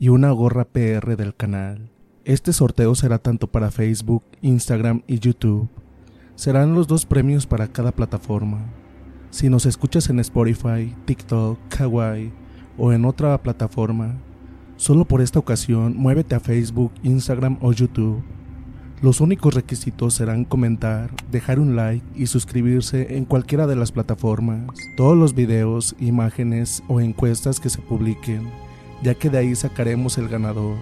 y una gorra PR del canal. Este sorteo será tanto para Facebook, Instagram y YouTube. Serán los dos premios para cada plataforma. Si nos escuchas en Spotify, TikTok, Kawaii o en otra plataforma, solo por esta ocasión muévete a Facebook, Instagram o YouTube. Los únicos requisitos serán comentar, dejar un like y suscribirse en cualquiera de las plataformas. Todos los videos, imágenes o encuestas que se publiquen, ya que de ahí sacaremos el ganador.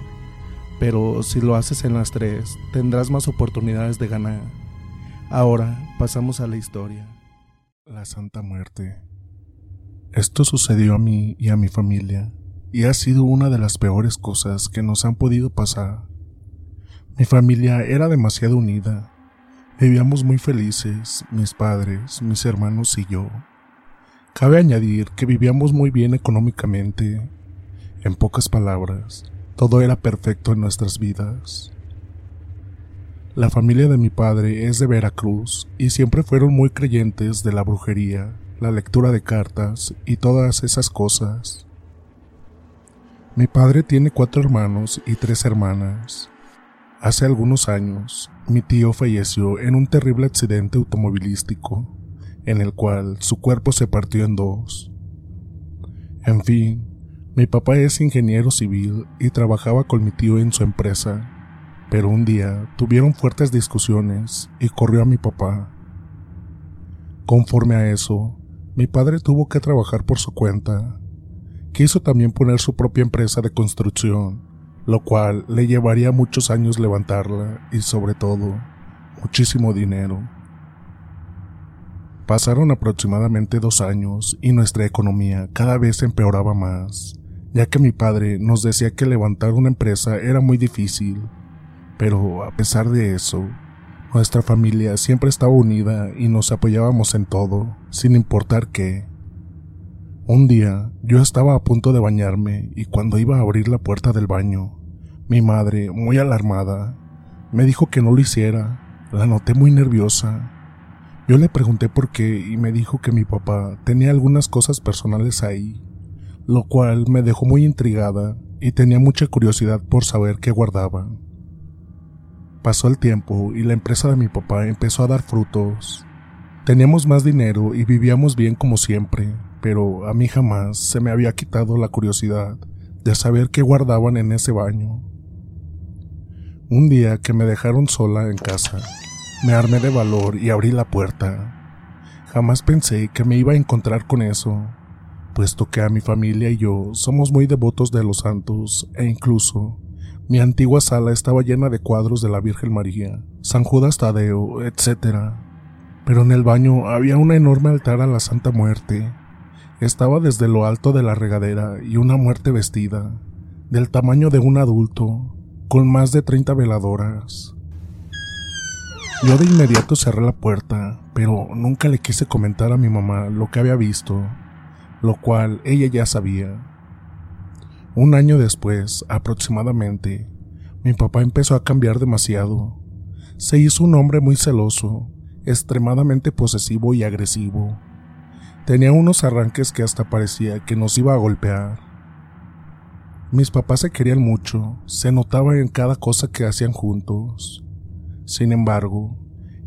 Pero si lo haces en las tres, tendrás más oportunidades de ganar. Ahora pasamos a la historia. La Santa Muerte. Esto sucedió a mí y a mi familia, y ha sido una de las peores cosas que nos han podido pasar. Mi familia era demasiado unida. Vivíamos muy felices, mis padres, mis hermanos y yo. Cabe añadir que vivíamos muy bien económicamente. En pocas palabras, todo era perfecto en nuestras vidas. La familia de mi padre es de Veracruz y siempre fueron muy creyentes de la brujería, la lectura de cartas y todas esas cosas. Mi padre tiene cuatro hermanos y tres hermanas. Hace algunos años, mi tío falleció en un terrible accidente automovilístico, en el cual su cuerpo se partió en dos. En fin, mi papá es ingeniero civil y trabajaba con mi tío en su empresa, pero un día tuvieron fuertes discusiones y corrió a mi papá. Conforme a eso, mi padre tuvo que trabajar por su cuenta. Quiso también poner su propia empresa de construcción, lo cual le llevaría muchos años levantarla y sobre todo muchísimo dinero. Pasaron aproximadamente dos años y nuestra economía cada vez empeoraba más, ya que mi padre nos decía que levantar una empresa era muy difícil, pero a pesar de eso, nuestra familia siempre estaba unida y nos apoyábamos en todo, sin importar qué. Un día yo estaba a punto de bañarme y cuando iba a abrir la puerta del baño, mi madre, muy alarmada, me dijo que no lo hiciera. La noté muy nerviosa. Yo le pregunté por qué y me dijo que mi papá tenía algunas cosas personales ahí, lo cual me dejó muy intrigada y tenía mucha curiosidad por saber qué guardaba. Pasó el tiempo y la empresa de mi papá empezó a dar frutos. Teníamos más dinero y vivíamos bien como siempre, pero a mí jamás se me había quitado la curiosidad de saber qué guardaban en ese baño. Un día que me dejaron sola en casa, me armé de valor y abrí la puerta. Jamás pensé que me iba a encontrar con eso, puesto que a mi familia y yo somos muy devotos de los santos e incluso mi antigua sala estaba llena de cuadros de la Virgen María, San Judas Tadeo, etc. Pero en el baño había un enorme altar a la Santa Muerte. Estaba desde lo alto de la regadera y una muerte vestida, del tamaño de un adulto, con más de 30 veladoras. Yo de inmediato cerré la puerta, pero nunca le quise comentar a mi mamá lo que había visto, lo cual ella ya sabía. Un año después, aproximadamente, mi papá empezó a cambiar demasiado. Se hizo un hombre muy celoso, extremadamente posesivo y agresivo. Tenía unos arranques que hasta parecía que nos iba a golpear. Mis papás se querían mucho, se notaba en cada cosa que hacían juntos. Sin embargo,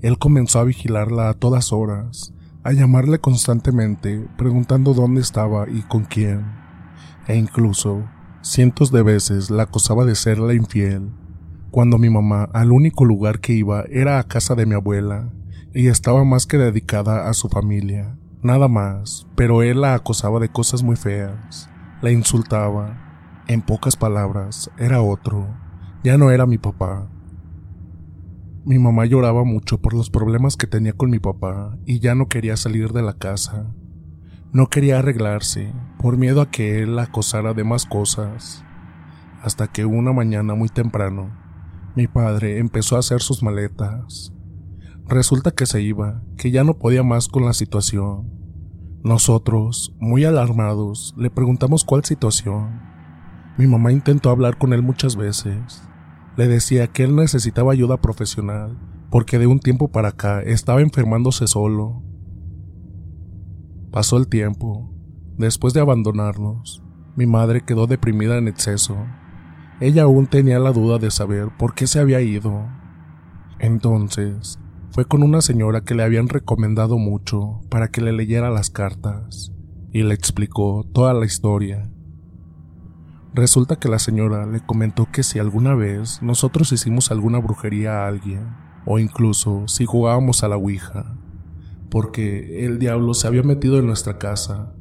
él comenzó a vigilarla a todas horas, a llamarle constantemente, preguntando dónde estaba y con quién, e incluso Cientos de veces la acosaba de serle infiel, cuando mi mamá al único lugar que iba era a casa de mi abuela, y estaba más que dedicada a su familia, nada más, pero él la acosaba de cosas muy feas, la insultaba, en pocas palabras, era otro, ya no era mi papá. Mi mamá lloraba mucho por los problemas que tenía con mi papá y ya no quería salir de la casa. No quería arreglarse, por miedo a que él la acosara de más cosas. Hasta que una mañana muy temprano, mi padre empezó a hacer sus maletas. Resulta que se iba, que ya no podía más con la situación. Nosotros, muy alarmados, le preguntamos cuál situación. Mi mamá intentó hablar con él muchas veces. Le decía que él necesitaba ayuda profesional, porque de un tiempo para acá estaba enfermándose solo Pasó el tiempo. Después de abandonarnos, mi madre quedó deprimida en exceso. Ella aún tenía la duda de saber por qué se había ido. Entonces, fue con una señora que le habían recomendado mucho para que le leyera las cartas y le explicó toda la historia. Resulta que la señora le comentó que si alguna vez nosotros hicimos alguna brujería a alguien, o incluso si jugábamos a la Ouija, porque el diablo se había metido en nuestra casa.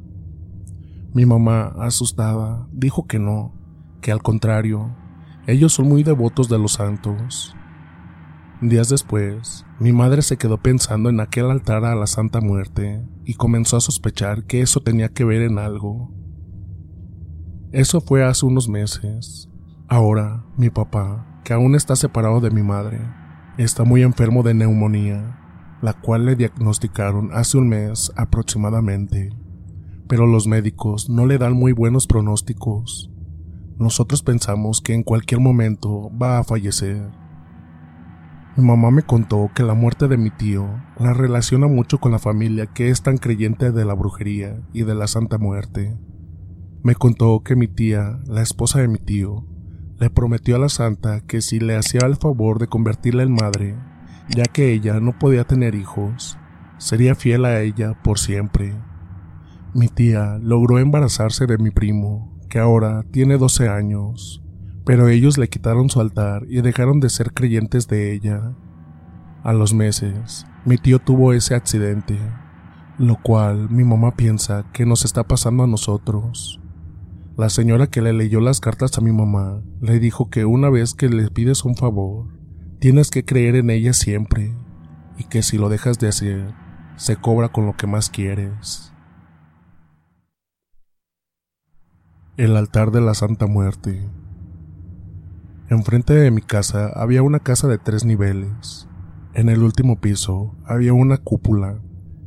Mi mamá, asustada, dijo que no, que al contrario, ellos son muy devotos de los santos. Días después, mi madre se quedó pensando en aquel altar a la Santa Muerte y comenzó a sospechar que eso tenía que ver en algo. Eso fue hace unos meses. Ahora, mi papá, que aún está separado de mi madre, está muy enfermo de neumonía la cual le diagnosticaron hace un mes aproximadamente. Pero los médicos no le dan muy buenos pronósticos. Nosotros pensamos que en cualquier momento va a fallecer. Mi mamá me contó que la muerte de mi tío la relaciona mucho con la familia que es tan creyente de la brujería y de la Santa Muerte. Me contó que mi tía, la esposa de mi tío, le prometió a la santa que si le hacía el favor de convertirla en madre, ya que ella no podía tener hijos, sería fiel a ella por siempre. Mi tía logró embarazarse de mi primo, que ahora tiene 12 años, pero ellos le quitaron su altar y dejaron de ser creyentes de ella. A los meses, mi tío tuvo ese accidente, lo cual mi mamá piensa que nos está pasando a nosotros. La señora que le leyó las cartas a mi mamá le dijo que una vez que le pides un favor, tienes que creer en ella siempre y que si lo dejas de hacer, se cobra con lo que más quieres. El altar de la Santa Muerte. Enfrente de mi casa había una casa de tres niveles. En el último piso había una cúpula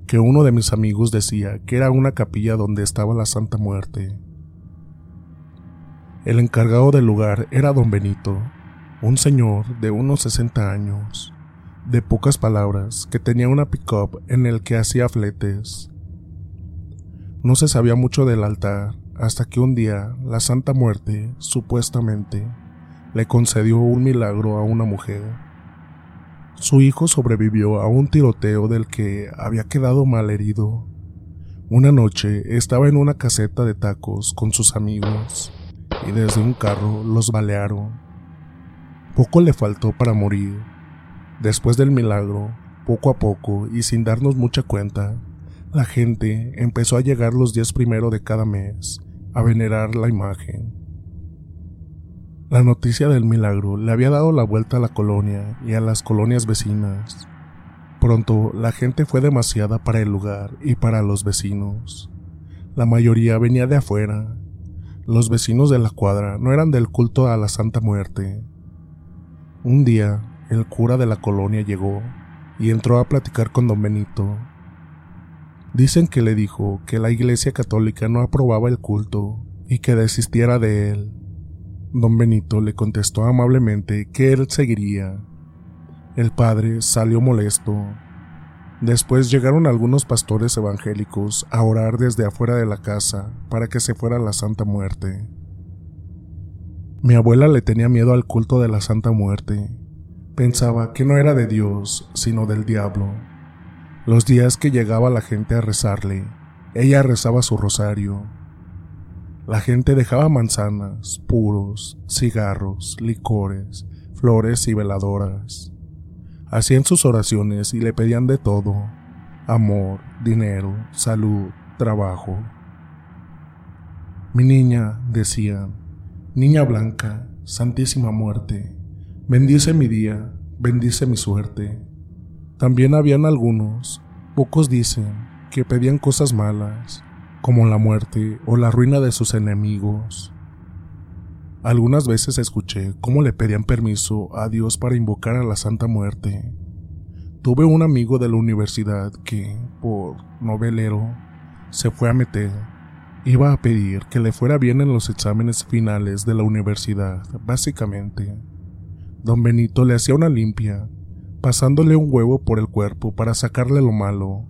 que uno de mis amigos decía que era una capilla donde estaba la Santa Muerte. El encargado del lugar era don Benito, un señor de unos 60 años, de pocas palabras, que tenía una pick-up en el que hacía fletes. No se sabía mucho del altar hasta que un día la Santa Muerte, supuestamente, le concedió un milagro a una mujer. Su hijo sobrevivió a un tiroteo del que había quedado mal herido. Una noche estaba en una caseta de tacos con sus amigos y desde un carro los balearon. Poco le faltó para morir. Después del milagro, poco a poco y sin darnos mucha cuenta, la gente empezó a llegar los días primero de cada mes a venerar la imagen. La noticia del milagro le había dado la vuelta a la colonia y a las colonias vecinas. Pronto la gente fue demasiada para el lugar y para los vecinos. La mayoría venía de afuera. Los vecinos de la cuadra no eran del culto a la Santa Muerte. Un día, el cura de la colonia llegó y entró a platicar con don Benito. Dicen que le dijo que la Iglesia Católica no aprobaba el culto y que desistiera de él. Don Benito le contestó amablemente que él seguiría. El padre salió molesto. Después llegaron algunos pastores evangélicos a orar desde afuera de la casa para que se fuera la Santa Muerte. Mi abuela le tenía miedo al culto de la Santa Muerte. Pensaba que no era de Dios, sino del diablo. Los días que llegaba la gente a rezarle, ella rezaba su rosario la gente dejaba manzanas, puros, cigarros, licores, flores y veladoras. Hacían sus oraciones y le pedían de todo, amor, dinero, salud, trabajo. Mi niña, decían, niña blanca, santísima muerte, bendice mi día, bendice mi suerte. También habían algunos, pocos dicen, que pedían cosas malas, como la muerte o la ruina de sus enemigos. Algunas veces escuché cómo le pedían permiso a Dios para invocar a la Santa Muerte. Tuve un amigo de la universidad que, por novelero, se fue a meter. Iba a pedir que le fuera bien en los exámenes finales de la universidad, básicamente. Don Benito le hacía una limpia, pasándole un huevo por el cuerpo para sacarle lo malo,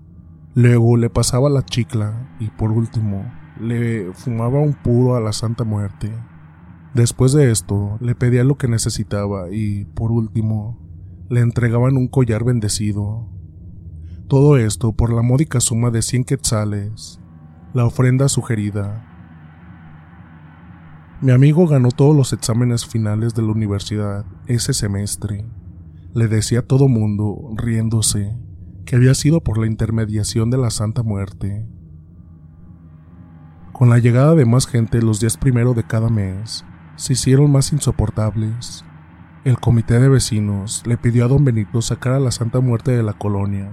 Luego le pasaba la chicla y por último le fumaba un puro a la Santa Muerte. Después de esto le pedía lo que necesitaba y por último le entregaban un collar bendecido. Todo esto por la módica suma de 100 quetzales, la ofrenda sugerida. Mi amigo ganó todos los exámenes finales de la universidad ese semestre. Le decía a todo mundo, riéndose, que había sido por la intermediación de la Santa Muerte. Con la llegada de más gente los días primero de cada mes, se hicieron más insoportables. El comité de vecinos le pidió a don Benito sacar a la Santa Muerte de la colonia,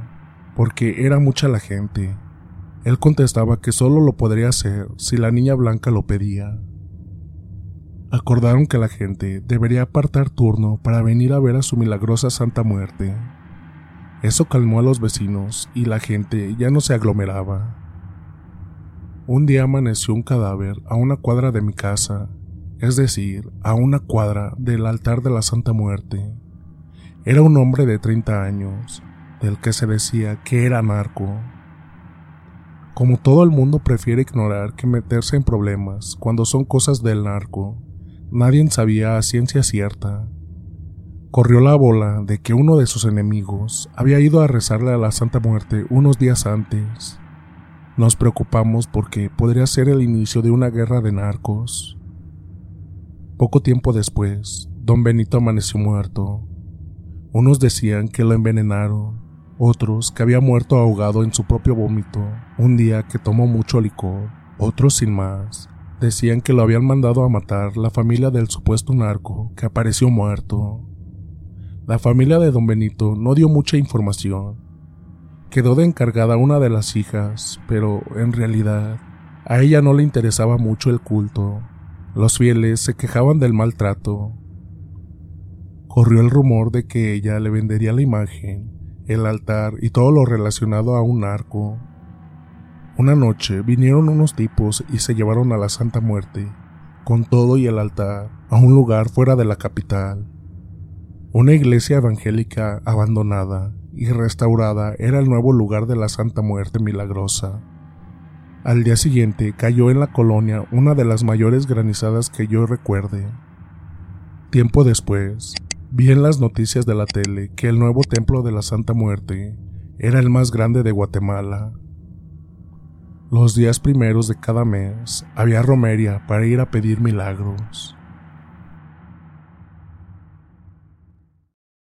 porque era mucha la gente. Él contestaba que solo lo podría hacer si la niña blanca lo pedía. Acordaron que la gente debería apartar turno para venir a ver a su milagrosa Santa Muerte. Eso calmó a los vecinos y la gente ya no se aglomeraba. Un día amaneció un cadáver a una cuadra de mi casa, es decir, a una cuadra del altar de la Santa Muerte. Era un hombre de 30 años, del que se decía que era narco. Como todo el mundo prefiere ignorar que meterse en problemas cuando son cosas del narco, nadie sabía a ciencia cierta corrió la bola de que uno de sus enemigos había ido a rezarle a la Santa Muerte unos días antes. Nos preocupamos porque podría ser el inicio de una guerra de narcos. Poco tiempo después, don Benito amaneció muerto. Unos decían que lo envenenaron, otros que había muerto ahogado en su propio vómito un día que tomó mucho licor, otros sin más. Decían que lo habían mandado a matar la familia del supuesto narco que apareció muerto. La familia de don Benito no dio mucha información. Quedó de encargada una de las hijas, pero en realidad a ella no le interesaba mucho el culto. Los fieles se quejaban del maltrato. Corrió el rumor de que ella le vendería la imagen el altar y todo lo relacionado a un arco. Una noche vinieron unos tipos y se llevaron a la Santa Muerte, con todo y el altar, a un lugar fuera de la capital. Una iglesia evangélica abandonada y restaurada era el nuevo lugar de la Santa Muerte milagrosa. Al día siguiente cayó en la colonia una de las mayores granizadas que yo recuerde. Tiempo después, Vi en las noticias de la tele que el nuevo templo de la Santa Muerte era el más grande de Guatemala. Los días primeros de cada mes había romería para ir a pedir milagros.